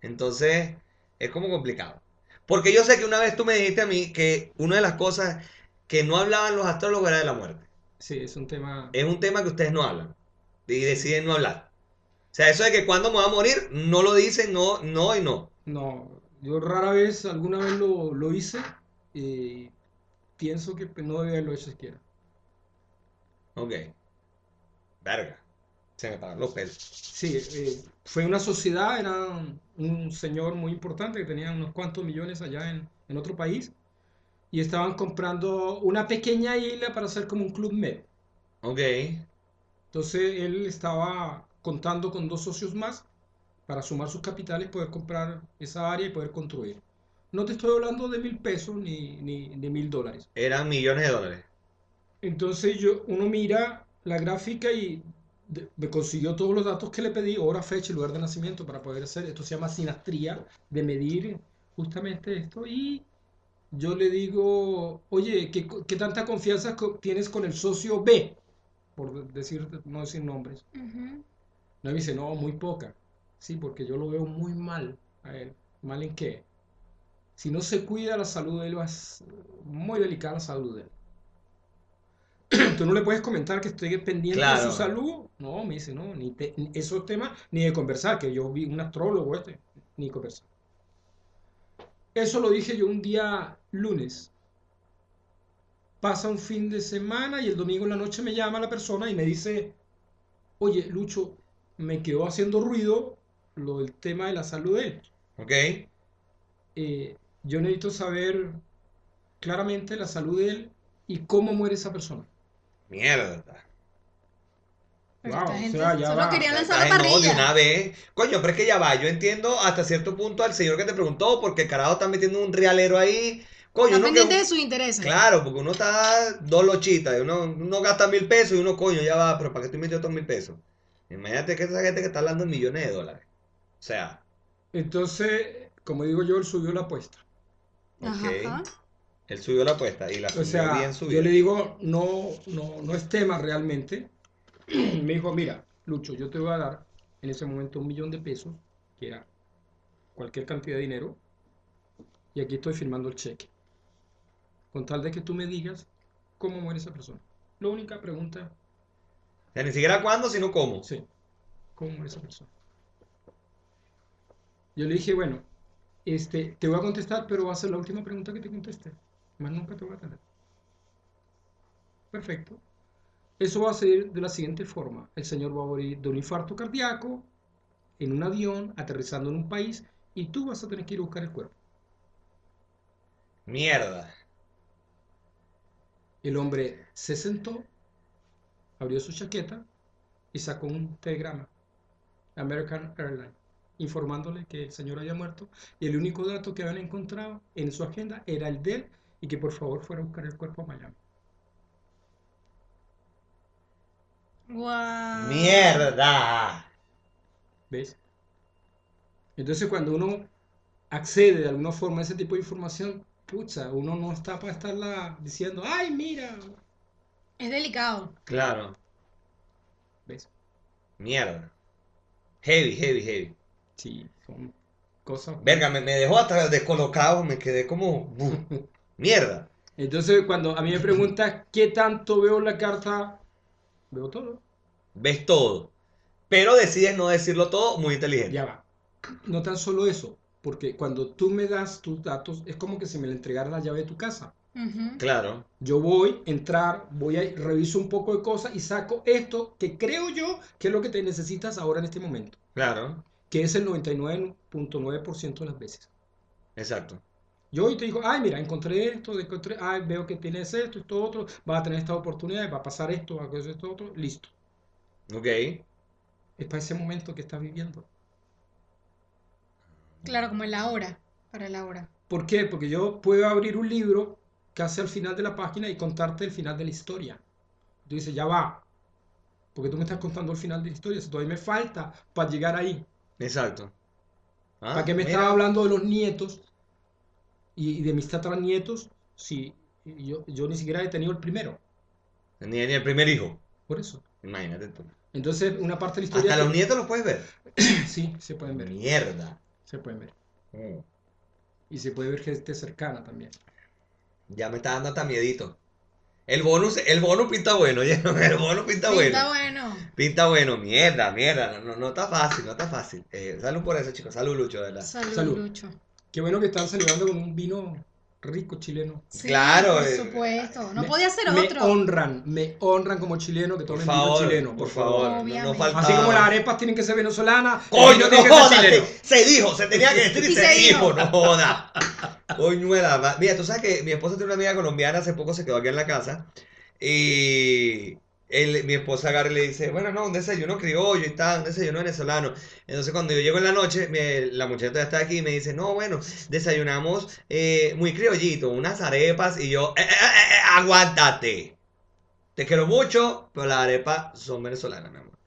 Entonces, es como complicado. Porque yo sé que una vez tú me dijiste a mí que una de las cosas que no hablaban los astrólogos era de la muerte. Sí, es un tema... Es un tema que ustedes no hablan y deciden no hablar. sea, eso de que cuando me voy a morir, no lo dicen, no, no y no. No, yo rara vez, alguna vez lo, lo hice y pienso que no debía haberlo hecho siquiera. Ok. Verga. Se me paran los pelos. Sí, eh, fue una sociedad, era un señor muy importante que tenía unos cuantos millones allá en, en otro país y estaban comprando una pequeña isla para hacer como un club med. Ok. Entonces él estaba contando con dos socios más para sumar sus capitales, poder comprar esa área y poder construir. No te estoy hablando de mil pesos ni, ni de mil dólares. Eran millones de dólares. Entonces yo, uno mira la gráfica y de- me consiguió todos los datos que le pedí, hora, fecha y lugar de nacimiento para poder hacer, esto se llama sinastría, de medir justamente esto. Y yo le digo, oye, ¿qué, qué tanta confianza co- tienes con el socio B? Por decir, no decir nombres. No, me dice, no, muy poca. Sí, porque yo lo veo muy mal a él. ¿Mal en qué? Si no se cuida la salud de él, va a ser muy delicada la salud de él. Tú no le puedes comentar que estoy pendiente de su salud. No, me dice, no, ni, te- ni esos temas, ni de conversar, que yo vi un astrólogo este, ni conversar. Eso lo dije yo un día lunes. Pasa un fin de semana y el domingo en la noche me llama la persona y me dice, oye, Lucho, me quedó haciendo ruido lo del tema de la salud de él. Ok. Eh, yo necesito saber claramente la salud de él y cómo muere esa persona. Mierda. Pero Wow, esta o gente sea, ya solo va. quería lanzar la estás en odio parrilla. una vez. Coño, pero es que ya va. Yo entiendo hasta cierto punto al señor que te preguntó, porque el carajo está metiendo un realero ahí. Coño, Está pendiente que. de sus intereses. Claro, porque uno está dos lochitas, uno, uno gasta mil pesos y uno, coño, ya va, pero ¿para qué estoy metiendo estos mil pesos? Imagínate que esa gente que está hablando de millones de dólares. O sea, Entonces, como digo yo, él subió la apuesta. Ajá, ok. ajá. Él subió la apuesta y la O subió sea, bien yo subida. le digo, no, no, no es tema realmente. Me dijo, mira, Lucho, yo te voy a dar en ese momento un millón de pesos, que era cualquier cantidad de dinero, y aquí estoy firmando el cheque. Con tal de que tú me digas cómo muere esa persona. La única pregunta, O sea, ni siquiera cuándo, sino cómo. sí, ¿cómo muere esa persona? Yo le dije, bueno, este, te voy a contestar, pero va a ser la última pregunta que te conteste. Más nunca te voy a tener. Perfecto. Eso va a ser de la siguiente forma. El señor va a morir de un infarto cardíaco en un avión, aterrizando en un país, y tú vas a tener que ir a buscar el cuerpo. Mierda. El hombre se sentó, abrió su chaqueta y sacó un telegrama. American Airlines, informándole que el señor había muerto y el único dato que habían encontrado en su agenda era el de él y que por favor fuera a buscar el cuerpo a Miami. Guau. Mierda. ¿Ves? Entonces cuando uno accede de alguna forma a ese tipo de información, pucha, uno no está para estarla diciendo, ay, mira, Es delicado. Claro. ¿ves? Mierda. Heavy, heavy, heavy. Sí, son cosas. Verga, me, me dejó hasta descolocado, me quedé como... Mierda. Entonces cuando a mí me preguntas qué tanto veo la carta, veo todo. Ves todo. Pero decides no decirlo todo, muy inteligente. Ya va. No tan solo eso, porque cuando tú me das tus datos, es como que si me le entregara la llave de tu casa. Claro. Yo voy a entrar, voy a reviso un poco de cosas y saco esto que creo yo que es lo que te necesitas ahora en este momento, Claro. que es el 99.9% de las veces. Exacto. Yo hoy te digo, ay, mira, encontré esto, encontré, ay, veo que tienes esto, esto, otro, vas a tener esta oportunidad, va a pasar esto, va a pasar esto, otro, listo. Ok. Es para ese momento que estás viviendo. Claro, como en la hora. Para la hora. ¿Por qué? Porque yo puedo abrir un libro casi al final de la página y contarte el final de la historia. Tú dices, ya va. Porque tú me estás contando el final de la historia. Eso todavía me falta para llegar ahí. Exacto. Ah, ¿Para qué me mira. estaba hablando de los nietos y, y de mis tataranietos si yo, yo ni siquiera he tenido el primero? Ni, ni el primer hijo. Por eso. Imagínate tú. Entonces, una parte de la historia... Hasta que- los nietos los puedes ver. Sí, se pueden ver. Mierda. Se pueden ver. Mm. Y se puede ver gente cercana también. Ya me está dando hasta miedito. El bonus, el bonus pinta bueno, oye, el bonus pinta, Pinta bueno. bueno. Pinta bueno, mierda, mierda. No, no, no está fácil, no está fácil. Eh, salud por eso, chicos. Salud, Lucho, de verdad. Salud, Salud. Lucho. Qué bueno que están saludando con un vino rico chileno. Sí, Claro, Por eh, supuesto. No Me- podía ser me otro. honran, me honran como chileno que Por tomen vino chileno. por favor. no- No. Así como las arepas tienen que ser venezolanas, Coño, no ser jodas, se, se dijo, se tenía que decir y Y se, se dijo, dijo. no joda. Coñuela, mira, tú sabes que mi esposa tiene una amiga colombiana, hace poco se quedó aquí en la casa y él, mi esposa agarra y le dice, bueno, no, un desayuno criollo y tal, un desayuno venezolano. Entonces cuando yo llego en la noche, me- la muchacha ya está aquí y me dice, no, bueno, desayunamos eh, muy criollito, unas arepas y yo, "Eh, eh, aguántate. Te quiero mucho, pero las arepas son venezolanas, mi amor.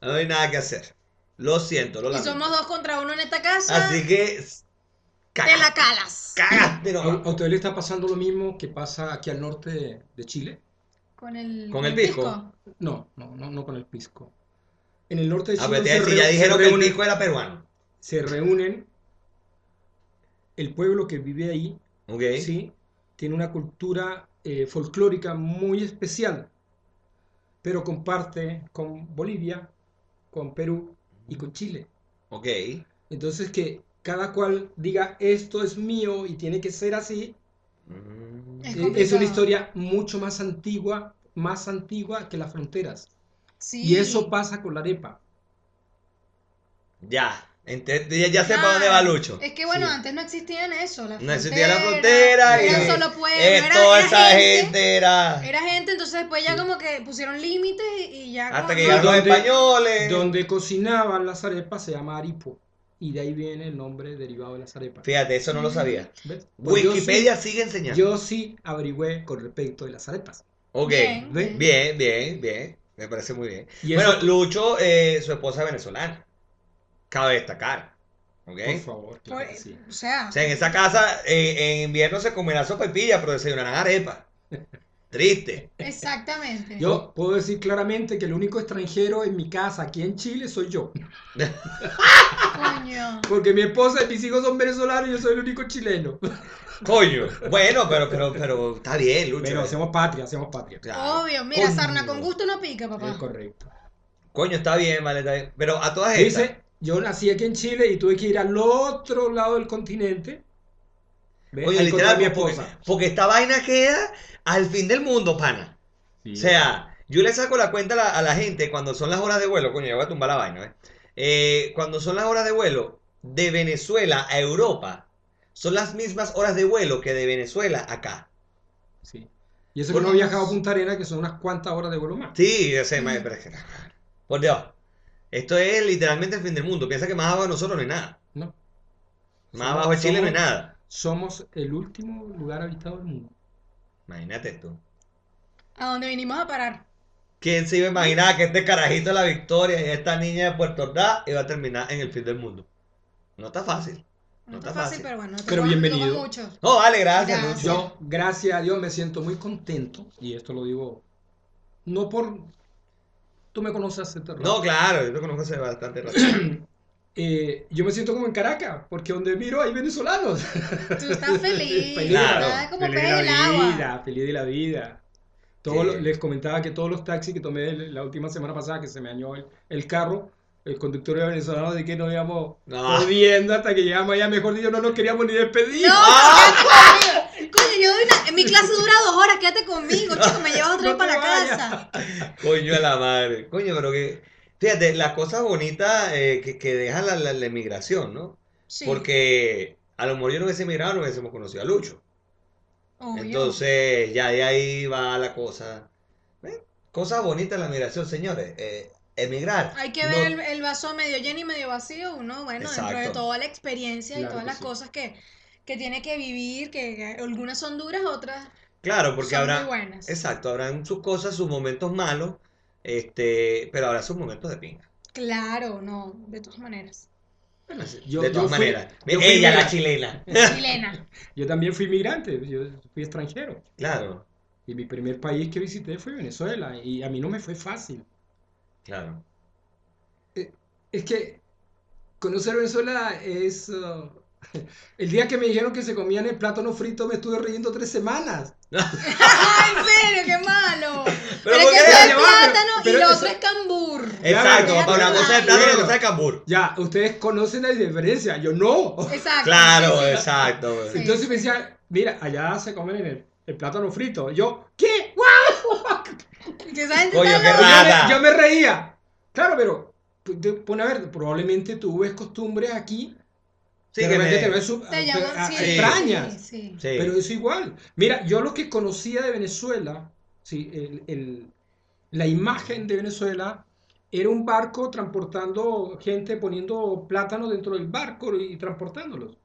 No hay nada que hacer. Lo siento, lo Y lamento. somos dos contra uno en esta casa. Así que. Te la calas. Cagaste ¿A, nomás. a usted le está pasando lo mismo que pasa aquí al norte de Chile? Con el, Con el pisco. No, no, no, no con el pisco. En el norte de A Chile ver, te iba a se, decir, ya dijeron que el pico era peruano. se reúnen el pueblo que vive ahí, ¿Ok? ¿sí? Tiene una cultura eh, folclórica muy especial, pero comparte con Bolivia, con Perú y con Chile. Ok. Entonces que cada cual diga esto es mío y tiene que ser así. Es complicado. es una historia mucho más antigua, más antigua que las fronteras. Sí. Y eso pasa con la arepa. Ya. Ya, ya sé para dónde va Lucho. Es que bueno, Sí. antes no existían eso. las No existía la fronteras, frontera y. Era solo pueblo. era, toda era esa gente, gente era. Era gente, entonces después ya Sí. como que pusieron límites y, y ya. Hasta como- que llegaron los españoles. Donde cocinaban las arepas se llama aripo. Y de ahí viene el nombre derivado de las arepas. Fíjate, eso no lo sabía. ¿Ves? Pues Wikipedia sí- sigue enseñando. Yo sí averigüé con respecto de las arepas. Ok. Bien. Bien, bien, bien. Me parece muy bien. Y Bueno, eso- Lucho, eh, su esposa es venezolana. Cabe destacar. ¿Ok? Por favor, claro Por- que sí. O sea, O sea, en esa casa eh, en invierno se comerá sopa y pilla, pero desayunarán arepa. Triste. exactamente. Yo puedo decir claramente que el único extranjero en mi casa aquí en Chile soy yo. Coño. Porque mi esposa y mis hijos son venezolanos y yo soy el único chileno. Coño. Bueno, pero, pero, pero está bien, Lucho. Pero hacemos patria, hacemos patria. Claro. Obvio, mira, Coño. sarna con gusto no pica, papá. Es correcto. Coño, está bien, vale, está bien. Pero a todas estas. Dice, yo nací aquí en Chile y tuve que ir al otro lado del continente. ¿Ves? Oye, literal, mi porque, esposa. porque esta vaina queda al fin del mundo, pana. Sí. O sea, yo le saco la cuenta a la, a la gente cuando son las horas de vuelo. Coño, yo voy a tumbar la vaina, ¿eh? Eh, cuando son las horas de vuelo de Venezuela a Europa, son las mismas horas de vuelo que de Venezuela acá. Sí. Y eso que Por no he viajado a Punta Arena, que son unas cuantas horas de vuelo más. Sí, yo sé, ma- pero es que- Por Dios. Esto es literalmente el fin del mundo. Piensa que más abajo de nosotros no hay nada. No. Más Somos- abajo de Chile no hay somos- nada. Somos el último lugar habitado del mundo. Imagínate tú. A dónde vinimos a parar. ¿Quién se iba a imaginar que este carajito de la victoria y esta niña de Puerto Ordaz iba a terminar en el fin del mundo? No está fácil. No, No está está fácil, fácil. pero bueno. te Pero bienvenido. mucho. No, vale, gracias, Gracias. Lucho. Yo, gracias a Dios, me siento muy contento. Y esto lo digo, no por... Tú me conoces hace rato. No, claro, yo te conozco hace bastante rato. Eh, yo me siento como en Caracas, porque donde miro hay venezolanos. Tú estás feliz. Feliz, Claro. ¿verdad? Como feliz de el la agua. vida, feliz de la vida. Todo lo- les comentaba que todos los taxis que tomé la última semana pasada, que se me dañó el, el carro, el conductor era venezolano, así que nos íbamos No. jodiendo hasta que llegamos allá. Mejor dicho, no nos queríamos ni despedir. No, ¡Ah! Coño, yo doy una- mi clase dura dos horas, quédate conmigo, chico, me llevas otra vez No para la casa. Coño de la madre. Coño, pero que. Fíjate, las cosas bonitas eh, que, que deja la, la, la emigración, ¿no? Sí, Porque a lo mejor yo no hubiese emigrado, no hubiésemos conocido a Lucho. obvio. Entonces, ya de ahí va la cosa. ¿Eh? Cosas bonitas la migración, señores. Eh, emigrar. Hay que no- ver el, el vaso medio lleno y medio vacío, uno, bueno, dentro de toda la experiencia y todas las sí. cosas que, que tiene que vivir, que, que algunas son duras, otras Claro, porque son habrá. muy buenas. Exacto, habrán sus cosas, sus momentos malos, este, pero habrá sus momentos de pinga. Claro, no, de todas maneras. Bueno, yo, de todas maneras. fui Ella, la chilena. Chilena. Yo también fui migrante, yo fui extranjero. Claro, Y mi primer país que visité fue Venezuela. Y a mí no me fue fácil. claro. Es que conocer Venezuela es uh, El día que me dijeron que se comían el plátano frito me estuve riendo tres semanas. ¡Ay, en serio! ¡Qué malo! Pero, ¿por es que qué? eso es plátano pero- y lo pero otro es cambur. Exacto, para una cosa de va. plátano y Pero- otra de cambur. Ya, ustedes conocen la diferencia, yo no. Exacto. Claro, sí, exacto. Sí. Entonces me decían, mira, allá se comen el, el plátano frito. Yo, ¿qué? ¡Guau! Que esa gente Coño, qué raro. Yo me, yo me reía. Claro, pero, pues, te- pone a ver, probablemente tú ves costumbres aquí. Sí, de que repente me- te ves sub- Te a- llaman, a- sí, extrañas. Sí, sí. Sí. Pero es igual. Mira, yo lo que conocía de Venezuela, sí, el- el- la imagen de Venezuela era un barco transportando gente, poniendo plátanos dentro del barco y transportándolos.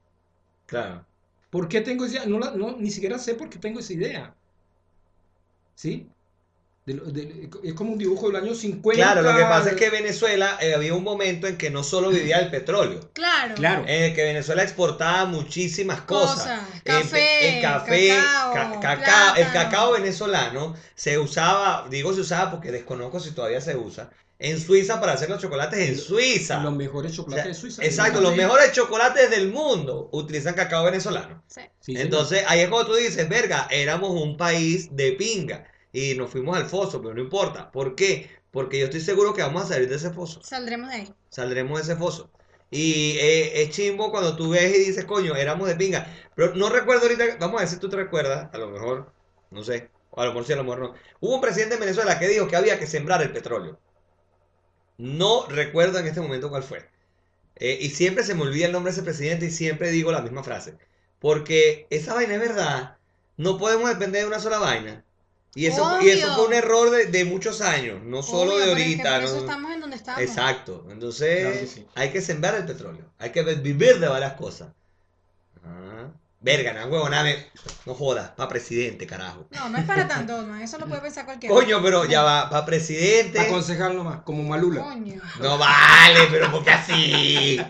Claro. ¿Por qué tengo esa idea? No, la- no, ni siquiera sé por qué tengo esa idea. ¿Sí? De lo- de- es como un dibujo del año 50. Claro, lo que pasa es que Venezuela eh, había un momento en que no solo vivía el petróleo, Claro. Claro. en el que Venezuela exportaba muchísimas cosas. Cosas, café, en café, cacao, ca- cacao, el cacao venezolano se usaba, digo se usaba porque desconozco si todavía se usa, en Suiza para hacer los chocolates en Suiza. Los mejores O chocolates sea, de Suiza. exacto, los mejores chocolates del mundo utilizan cacao venezolano. Sí. Sí, señor. Entonces, ahí es cuando tú dices, verga, éramos un país de pinga y nos fuimos al foso, pero no importa. ¿Por qué? Porque yo estoy seguro que vamos a salir de ese foso. Saldremos de ahí. Saldremos de ese foso. Y eh, es chimbo cuando tú ves y dices, coño, éramos de pinga. Pero no recuerdo ahorita, vamos a ver si tú te recuerdas, a lo mejor, no sé, o a lo mejor sí, a lo mejor no. Hubo un presidente en Venezuela que dijo que había que sembrar el petróleo. No recuerdo en este momento cuál fue. Eh, y siempre se me olvida el nombre de ese presidente y siempre digo la misma frase. Porque esa vaina es verdad. No podemos depender de una sola vaina. Y eso, y eso fue un error de, de muchos años, no solo Obvio, de pero es que ahorita. por eso estamos en donde estamos. Exacto. Entonces, Claro que sí. hay que sembrar el petróleo. Hay que vivir de varias cosas. Ah. Verga, no, huevona, no jodas, pa' presidente, carajo. No, no es para tanto, man. Eso lo puede pensar cualquiera. Coño, pero ya va, pa' presidente. Aconsejar nomás, como Malula. Coño. No vale, pero ¿por qué así?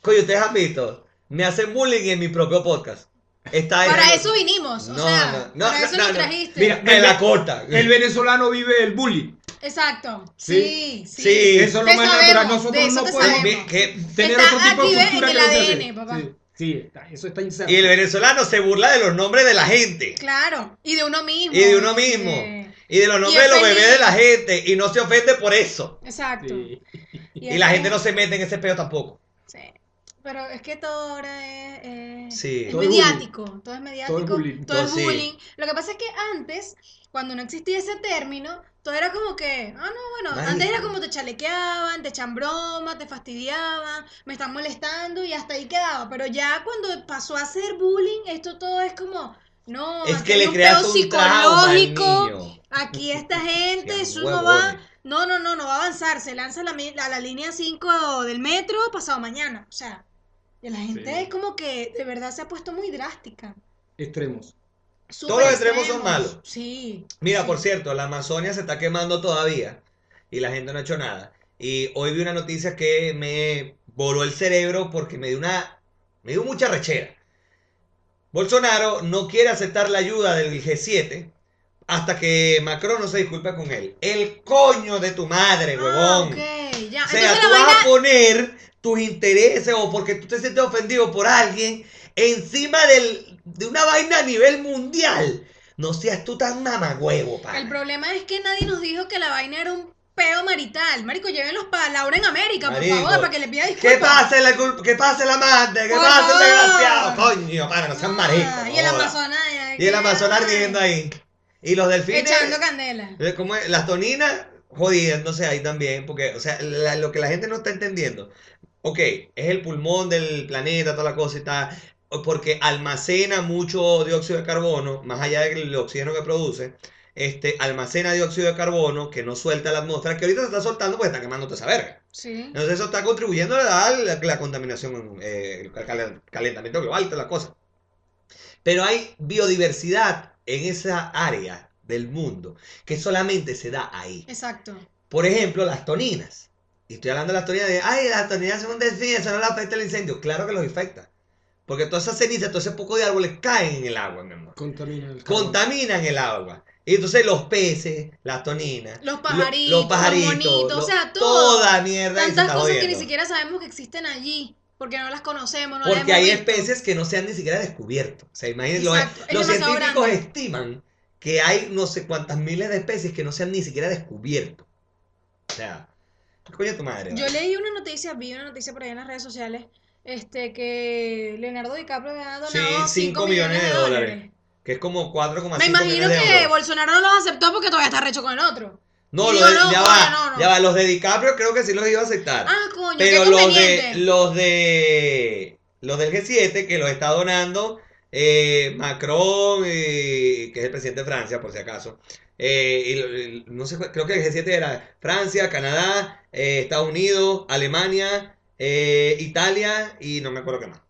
Coño, ustedes han visto. Me hacen bullying en mi propio podcast. Está Para eso vinimos. O sea, no, no, para no, eso no, nos no. trajiste. Mira, Me la corta. El venezolano vive el bullying. Exacto. Sí. Sí, sí. Sí. Eso es lo más sabemos, natural. de Nosotros eso no te podemos sabemos. Que- tener Está otro tipo de cultura en el ADN, hace. papá. Sí, sí, está- eso está inserto. Y el venezolano se burla de los nombres de la gente. Claro. Y de uno mismo. Y de uno mismo. Eh, Y de los Y nombres de los feliz. bebés de la gente. Y no se ofende por eso. Exacto. Sí. Y la gente no se mete en ese peo tampoco. Pero es que todo ahora es, es- Sí. es Todo mediático. Todo es mediático. Todo es bullying. Todo es Todo sí. bullying. Lo que pasa es que antes, cuando no existía ese término, todo era como que, ah, no, bueno, antes era como te chalequeaban, te echan broma, te fastidiaban, me están molestando y hasta ahí quedaba. Pero ya cuando pasó a ser bullying, esto todo es como, no, Es aquí que le un creas un psicológico. Aquí esta gente, eso no va. No, no, no, no va a avanzar. Se lanza a la, a la línea 5 del metro pasado mañana. O sea, y la gente Sí. es como que de verdad se ha puesto muy drástica. Extremos. Todos los extremos son malos. Sí. Mira, sí. por cierto, la Amazonia se está quemando todavía y la gente no ha hecho nada. Y hoy vi una noticia que me voló el cerebro porque me dio una, me dio mucha rechera. Bolsonaro no quiere aceptar la ayuda del G7 hasta que Macron no se disculpe con él. El coño de tu madre, Ah, huevón. ok, ya. O sea, Entonces tú vas vaina. a poner tus intereses o porque tú te sientes ofendido por alguien encima del, de una vaina a nivel mundial. No seas tú tan mamagüevo, pa. El problema es que nadie nos dijo que la vaina era un peo marital. Marico, llévenlos para Laura en América, por favor, para que le pida disculpas. Que pase, la, cul- que pase el amante, que pase el desgraciado. Coño, para, no sean Ah, maricos. Y el. Amazonas. Y el Amazonas ardiendo ahí. Y los delfines. Echando candela. Eh, ¿Cómo es? Las toninas jodiéndose ahí también, porque, o sea, la- lo que la gente no está entendiendo, ok, es el pulmón del planeta, toda la cosa y tal, porque almacena mucho dióxido de carbono, más allá del oxígeno que produce, este, almacena dióxido de carbono que no suelta la atmósfera, que ahorita se está soltando porque está quemando toda esa verga. Sí. Entonces eso está contribuyendo a la, la contaminación, eh, el cal- calentamiento global, toda la cosa. Pero hay biodiversidad en esa área del mundo que solamente se da ahí. Exacto. Por ejemplo, las toninas. Y estoy hablando de las toninas de, ay, las toninas son un delfín, eso no le afecta el incendio. Claro que los afecta. Porque todas esas cenizas, todo ese poco de árboles caen en el agua, mi amor. Contamina el carbón. Contaminan el agua. Y entonces los peces, las toninas, Los lo- pajaritos, los pajaritos, los monitos, lo- o sea, todo. toda mierda Tantas cosas que ni siquiera sabemos que existen allí. Porque no las conocemos, no las Porque hemos hay visto. especies que no se han ni siquiera descubierto. O sea, imagínense, los, los científicos grande. estiman que hay no sé cuántas miles de especies que no se han ni siquiera descubierto. O sea, ¿qué coño es tu madre? Yo vale? leí una noticia, vi una noticia por ahí en las redes sociales, este, que Leonardo DiCaprio había donado Sí, 5 cinco millones de dólares. Que es como 4,5 Me imagino millones que. Bolsonaro no los aceptó porque todavía está recho con el otro. No, de- no, ya coño, va, no, no. ya va. Los de DiCaprio creo que sí los iba a aceptar. Ah, coño, Pero qué los de los de los del G7 que los está donando eh, Macron, eh, que es el presidente de Francia, por si acaso. Eh, y no sé, creo que el G7 era Francia, Canadá, eh, Estados Unidos, Alemania, eh, Italia y no me acuerdo qué más.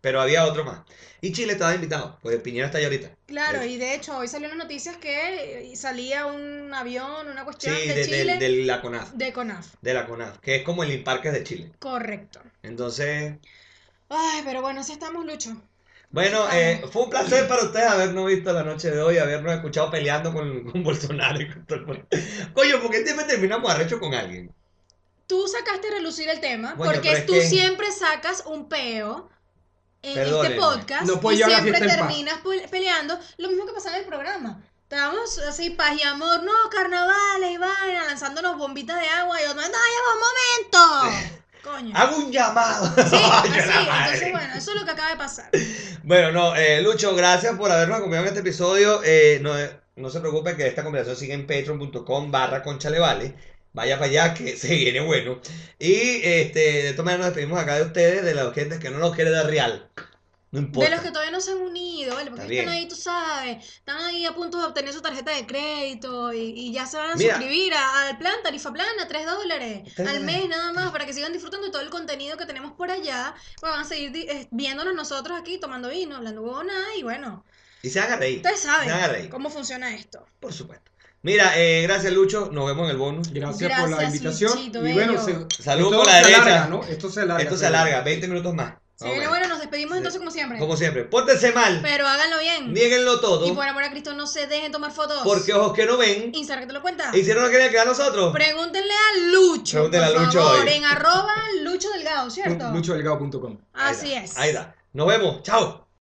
Pero había otro más. Y Chile estaba invitado, pues Piñera está ahí ahorita. Claro, De- y de hecho hoy salieron noticias que eh, salía un avión, una Sí, cuestión de, de, de- Chile, de la CONAF. de CONAF. De la CONAF, que es como el Imparques de Chile. Correcto. Entonces, Ay, pero bueno, así estamos, Lucho. Bueno, eh, fue un placer para ustedes habernos visto la noche de hoy, habernos escuchado peleando con, con Bolsonaro y con todo el mundo. Coño, ¿por qué siempre terminamos arrecho con alguien? Tú sacaste a relucir el tema Coño, pero porque es tú que- siempre sacas un peo en Perdónenme. este podcast No y llevar la siempre fiesta en paz. terminas pe- peleando. Lo mismo que pasaba en el programa. Estábamos así, paz y amor, no, carnavales y vaina, lanzándonos bombitas de agua y yo, no, no, ya va un momento. Coño. Hago un llamado. Sí, así, entonces bueno, eso es lo que acaba de pasar. Bueno, no, eh, Lucho, gracias por habernos acompañado en este episodio. Eh, no, no se preocupen que esta conversación sigue en patreon.com barra conchalevale. Vaya para allá que se viene bueno. Y este, de todas maneras nos despedimos acá de ustedes, de la gente que no nos quiere dar real. No importa. De los que todavía no se han unido, ¿vale? Porque Está están ahí, tú sabes, están ahí a punto de obtener su tarjeta de crédito y, y ya se van a Mira. suscribir a- al plan, tarifa plana, 3 dólares Tres al dólares. mes nada más, para que sigan disfrutando de todo el contenido que tenemos por allá. Pues van a seguir di- eh, viéndonos nosotros aquí tomando vino, hablando huevona y bueno, Y se hagan reír. ustedes saben Se hagan reír. cómo funciona esto. Por supuesto. Mira, eh, gracias Lucho. Nos vemos en el bonus. Gracias, por la invitación. Luchito, y bueno, bello. se, Salud esto por la se derecha. alarga, ¿no? Esto se alarga. Esto se pero- alarga, 20 minutos más. Vamos a ver. bueno, nos despedimos Sí. entonces como siempre. Como siempre, pórtense mal, Pero háganlo bien. nieguenlo todo, Y por amor a Cristo no se dejen tomar fotos. porque ojos que no ven, Instagram que te lo cuenta. hicieron lo que querían que a nosotros. Pregúntenle a Lucho. Pregúntenle a por Lucho favor, hoy. en arroba Lucho Delgado, ¿cierto? Luchodelgado.com. Así es. Ahí está. Nos vemos. Chao.